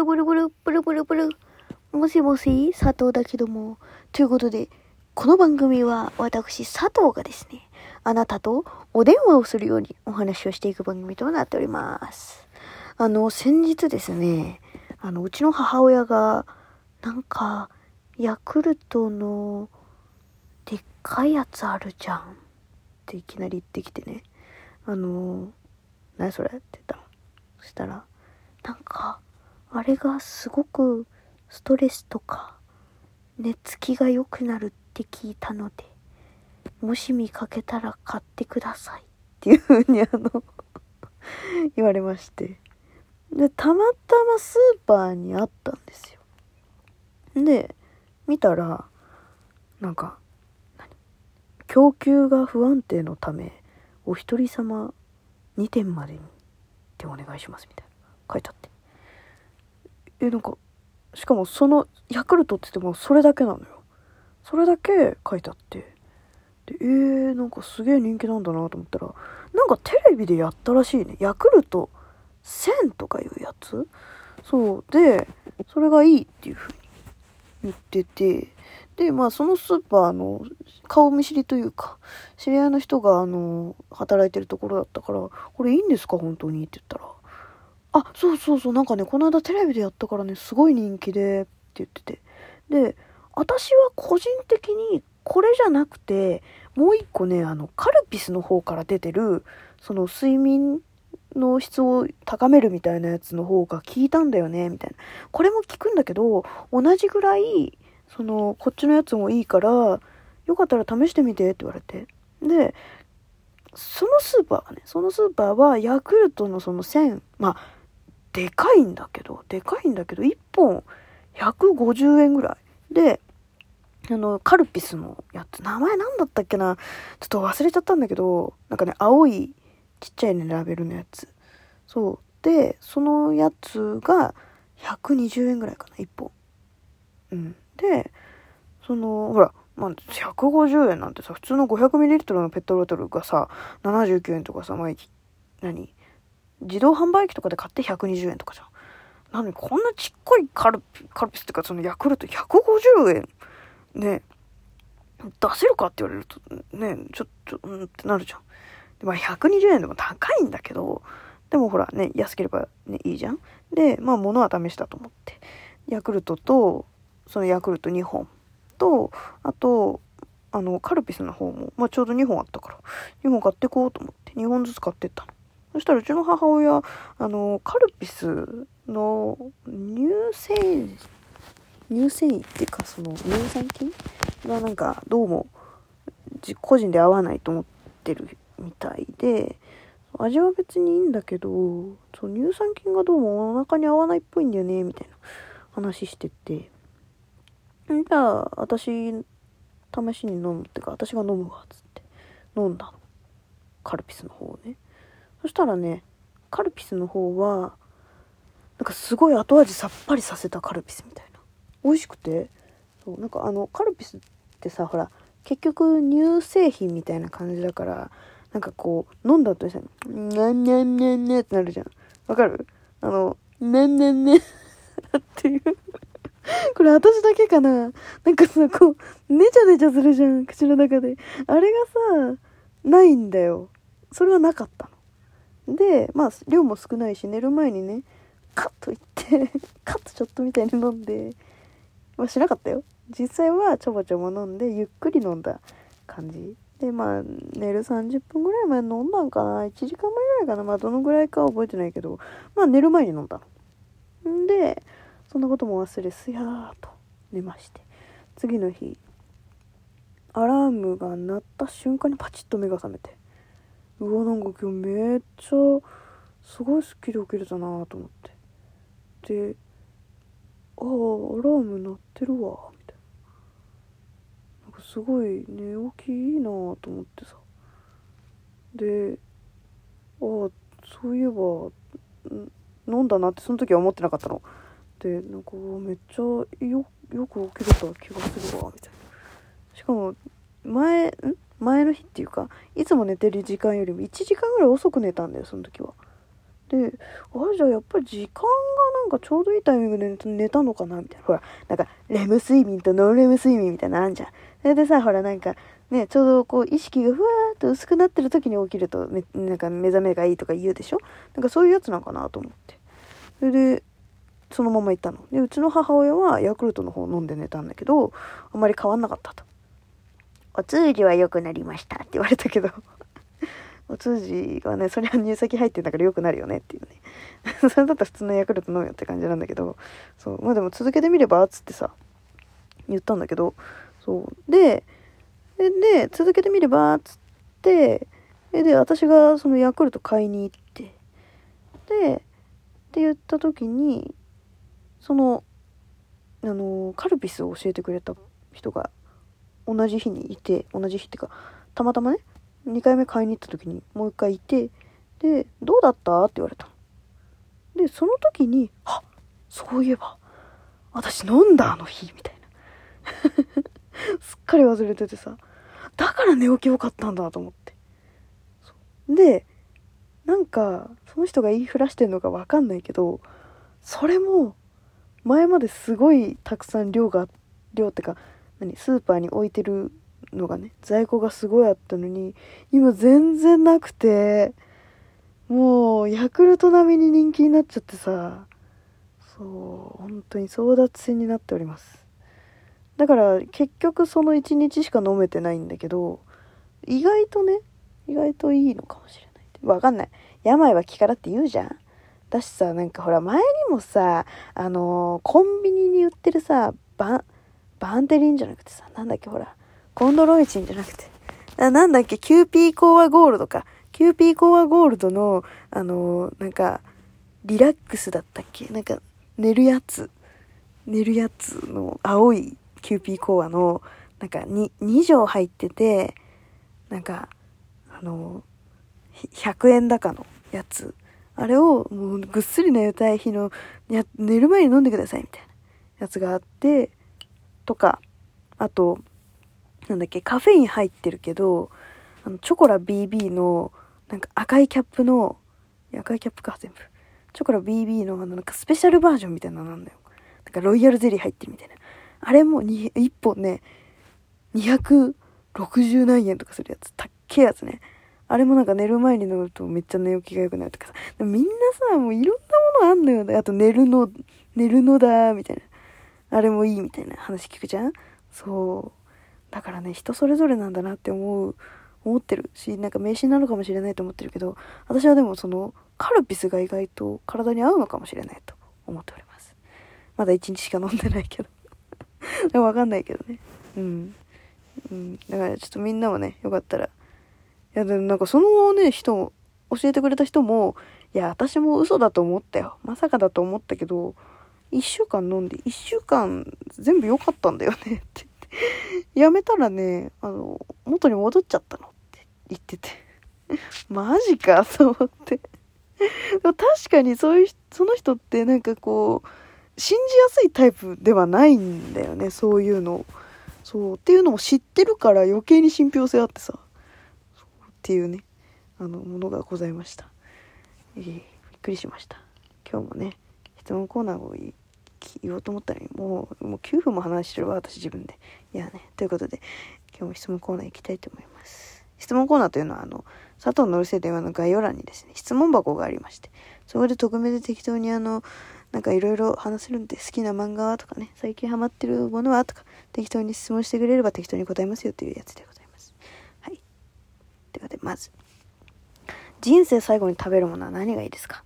ルブルブル、ブルブルブル。もしもし、佐藤だけども。ということで、この番組は私、佐藤がですね、あなたとお電話をするようにお話をしていく番組となっております。あの、先日ですね、あの、うちの母親が、なんか、ヤクルトの、でっかいやつあるじゃん。っていきなり言ってきてね。あの、何それ？って言ったの。そしたら、なんか、あれがすごくストレスとか、寝つきが良くなるって聞いたので、もし見かけたら買ってください。っていうふうにあの、言われまして。で、たまたまスーパーにあったんですよ。で、見たら、なんか、供給が不安定のため、お一人様2点までにってお願いしますみたいな書いてあって。え、なんか、しかもそのヤクルトって言ってもそれだけなのよ。それだけ書いてあって。で、えー、なんかすげえ人気なんだなと思ったら、なんかテレビでやったらしいね。ヤクルト1000とかいうやつ？そう。で、それがいいっていうふうに言ってて、で、まあそのスーパーの顔見知りというか、知り合いの人があの、働いてるところだったから、これいいんですか？本当に？って言ったら、あ、そうそうそう、なんかね、この間テレビでやったからね、すごい人気で、って言ってて。で、私は個人的にこれじゃなくて、もう一個ね、あの、カルピスの方から出てる、その睡眠の質を高めるみたいなやつの方が効いたんだよね、みたいな。これも効くんだけど、同じぐらい、その、こっちのやつもいいから、よかったら試してみてって言われて。で、そのスーパーがね、そのスーパーはヤクルトのその1000、まあ、でかいんだけど、でかいんだけど、1本150円ぐらい。で、あの、カルピスのやつ、名前なんだったっけな？ちょっと忘れちゃったんだけど、なんかね、青いちっちゃいね、ラベルのやつ。そう。で、そのやつが120円ぐらいかな、1本。うん。で、その、ほら、まあ、150円なんてさ、普通の 500ml のペットボトルがさ、79円とかさ、まあ、何？自動販売機とかで買って120円とかじゃん。なのにこんなちっこいカルピ、カルピスっていうかそのヤクルト150円ね、出せるかって言われるとね、ちょ、ちょ、うんってなるじゃん。でまあ120円でも高いんだけど、でもほらね、安ければね、いいじゃん。で、まあ物は試したと思って。ヤクルトと、そのヤクルト2本と、あと、あの、カルピスの方も、まあちょうど2本あったから、2本買ってこうと思って、2本ずつ買ってったの。そしたらうちの母親、あの、カルピスの乳繊維、乳繊維っていうか、その乳酸菌がなんか、どうも、個人で合わないと思ってるみたいで、味は別にいいんだけど、そう乳酸菌がどうもお腹に合わないっぽいんだよね、みたいな話してて。じゃあ、私、試しに飲むってか、私が飲むわ、つって。飲んだの。カルピスの方をね。そしたらね、カルピスの方は、なんかすごい後味さっぱりさせたカルピスみたいな。美味しくて、そう、なんかあの、カルピスってさ、ほら、結局乳製品みたいな感じだから、なんかこう、飲んだ後にさ、にゃんにゃんにゃんにゃんってなるじゃん。わかる？あの、ねんねんねっていう。これ私だけかななんかさ、こう、ねちゃねちゃするじゃん、口の中で。あれがさ、ないんだよ。それはなかったの。で、まあ、量も少ないし、寝る前にね、カッといって、カッとちょっとみたいに飲んで、まあ、しなかったよ。実際はちょぼちょぼ飲んで、ゆっくり飲んだ感じ。で、まあ、寝る30分ぐらい前に飲んだんかな ?1 時間前ぐらいかなまあ、どのぐらいか覚えてないけど、まあ、寝る前に飲んだ。んで、そんなことも忘れ、すやーと寝まして。次の日、アラームが鳴った瞬間にパチッと目が覚めて。うわ、なんか今日めっちゃ、すごいスッキリ起きれたなと思って。で、ああ、アラーム鳴ってるわ、みたいな。なんかすごい寝起きいいなと思ってさ。で、ああ、そういえば、ん飲んだなってその時は思ってなかったの。で、なんかめっちゃよよく起きれた気がするわ、みたいな。しかも、前、ん前の日っていうか、いつも寝てる時間よりも1時間ぐらい遅く寝たんだよ、その時は。で、あれじゃあやっぱり時間がなんかちょうどいいタイミングで寝たのかなみたいな。ほら、なんか、レム睡眠とノンレム睡眠みたいなのあんじゃん。それでさ、ほら、なんか、ね、ちょうどこう、意識がふわーっと薄くなってる時に起きると、め、なんか目覚めがいいとか言うでしょ？なんかそういうやつなんかなと思って。それで、そのまま行ったの。で、うちの母親はヤクルトの方飲んで寝たんだけど、あんまり変わんなかったと。お通じは良くなりましたって言われたけど。お通じはね、それは乳先入ってんだから良くなるよねっていうね。それだったら普通のヤクルト飲むよって感じなんだけど、そう、まあでも続けてみれば、つってさ、言ったんだけど、そう。で、で、続けてみれば、つって、で、私がそのヤクルト買いに行って、で、って言った時に、その、あの、カルピスを教えてくれた人が同じ日にいて、同じ日っていうか、たまたまね、2回目買いに行った時にもう一回いて、で、どうだった？って言われたで、その時に、あそういえば、私飲んだあの日、みたいな。すっかり忘れててさ、だから寝起きよかったんだと思って。で、なんか、その人が言いふらしてんのかわかんないけど、それも、前まですごいたくさん量が、量ってか、何、スーパーに置いてるのがね、在庫がすごいあったのに、今全然なくて、もう、ヤクルト並みに人気になっちゃってさ、そう、本当に争奪戦になっております。だから結局その1日しか飲めてないんだけど、意外とね、意外といいのかもしれない。わかんない。病は気からって言うじゃんだしさ、なんかほら前にもさ、あのー、コンビニに売ってるさ、バン、バンテリンじゃなくてさ、なんだっけほら、コンドロイチンじゃなくて、ななんだっけ、キューピーコアゴールドか。キューピーコアゴールドの、あのー、なんか、リラックスだったっけ？なんか、寝るやつ。寝るやつの青いキューピーコアの、なんか 2, 2錠入ってて、なんか、あのー、100円高のやつ。あれをもうぐっすり寝たい日の、や、寝る前に飲んでくださいみたいなやつがあって、とか、あと、なんだっけ、カフェイン入ってるけど、あの、チョコラ BB の、なんか赤いキャップの、赤いキャップか、全部。チョコラ BB の、あの、なんかスペシャルバージョンみたいなのなんだよ。なんかロイヤルゼリー入ってるみたいな。あれも、1本ね、260何円とかするやつ。たっけえやつね。あれもなんか寝る前に飲むとめっちゃ寝起きが良くなるとかさ。みんなさ、もういろんなものあんのよ。あと寝るの、寝るのだ、みたいな。あれもいいみたいな話聞くじゃん？そう。だからね、人それぞれなんだなって思う、思ってるし、なんか迷信なのかもしれないと思ってるけど、私はでもその、カルピスが意外と体に合うのかもしれないと思っております。まだ1日しか飲んでないけど。でもわかんないけどね。うん。うん。だからちょっとみんなもね、よかったら。いや、でもなんかそのね、人、教えてくれた人も、いや、私も嘘だと思ったよ。まさかだと思ったけど、1週間飲んで、1週間全部良かったんだよねってってやめたらね、あの、元に戻っちゃったのって言ってて。マジかと思って。確かにそういう、その人ってなんかこう、信じやすいタイプではないんだよね、そういうの。そう、っていうのも知ってるから余計に信憑性あってさ。っていうね、あの、ものがございました。えー、びっくりしました。今日もね、質問コーナーを言おうと思ったのに、もう、もう9分も話してるわ、私自分で。いやね、ということで、今日も質問コーナー行きたいと思います。質問コーナーというのは、あの、佐藤のるせ電話の概要欄にですね、質問箱がありまして、そこで匿名で適当にあの、なんか？いろいろ話せるんで、好きな漫画はとか？ね、最近ハマってるものはとか、適当に質問してくれれば適当に答えますよというやつでございます。はい。ということで、まず、人生最後に食べるものは何がいいですか？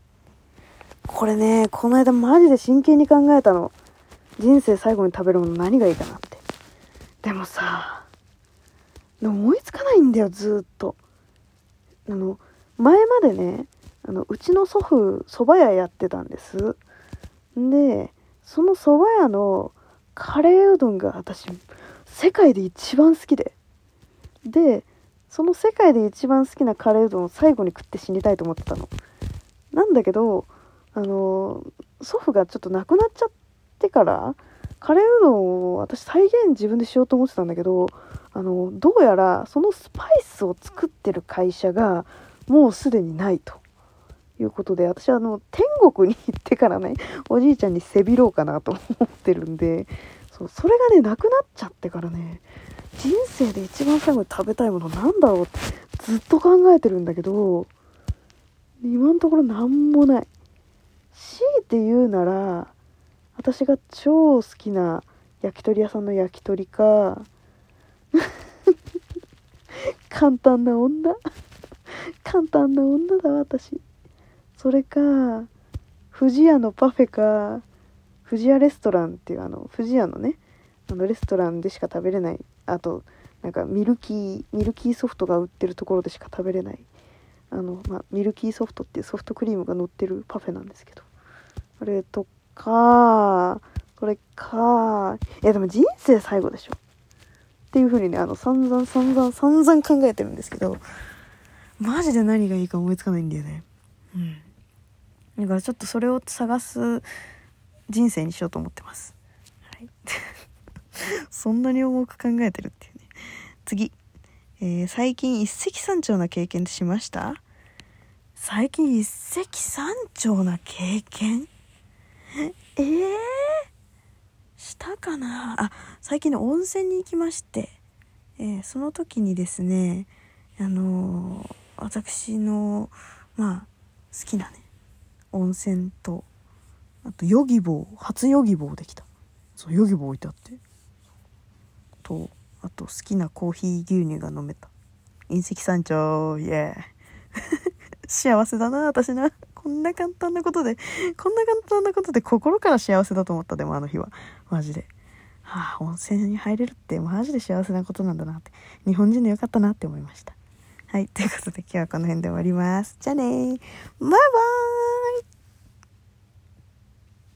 これね、この間マジで真剣に考えたの。人生最後に食べるもの何がいいかなって。でもさ、思いつかないんだよ、ずっと。あの、前までね、あの、うちの祖父、蕎麦屋やってたんです。で、その蕎麦屋のカレーうどんが私、世界で一番好きで。で、その世界で一番好きなカレーうどんを最後に食って死にたいと思ってたの。なんだけど、あの祖父がちょっと亡くなっちゃってからカレーうどんを私再現自分でしようと思ってたんだけどあのどうやらそのスパイスを作ってる会社がもうすでにないということで、私はあの、天国に行ってからね、おじいちゃんに背広うかなと思ってるんで、そう、それがね、なくなっちゃってからね、人生で一番最後に食べたいものなんだろうってずっと考えてるんだけど、今のところ何もない。強いて言うなら、私が超好きな焼き鳥屋さんの焼き鳥か、簡単な女簡単な女だわ私。それか富士屋のパフェか富士屋レストランっていうあの富士屋のねあのレストランでしか食べれない。あとなんかミルキーミルキーソフトが売ってるところでしか食べれない。あの、まあ、ミルキーソフトっていうソフトクリームが乗ってるパフェなんですけど。あれとかそれかいやでも人生最後でしょ?っていう風にねあの散々散々散々考えてるんですけどマジで何がいいか思いつかないんだよね。うん。だからちょっとそれを探す人生にしようと思ってます。はい。そんなに重く考えてるっていうね。次。えー、最近一石三鳥な経験ってしました？最近一石三鳥な経験？えー、したかな？あ最近の温泉に行きまして、えー、その時にですねあのー、私のまあ好きなね温泉とあとヨギボー初ヨギボーできた。そうヨギボー置いてあって。とあと好きなコーヒー牛乳が飲めた。隕石山頂イエー 幸せだな私な。こんな簡単なことでこんな簡単なことで心から幸せだと思ったでもあの日は。マジで。はあ温泉に入れるってマジで幸せなことなんだなって。日本人でよかったなって思いました。はいということで今日はこの辺で終わります。じゃあねバイバーイ。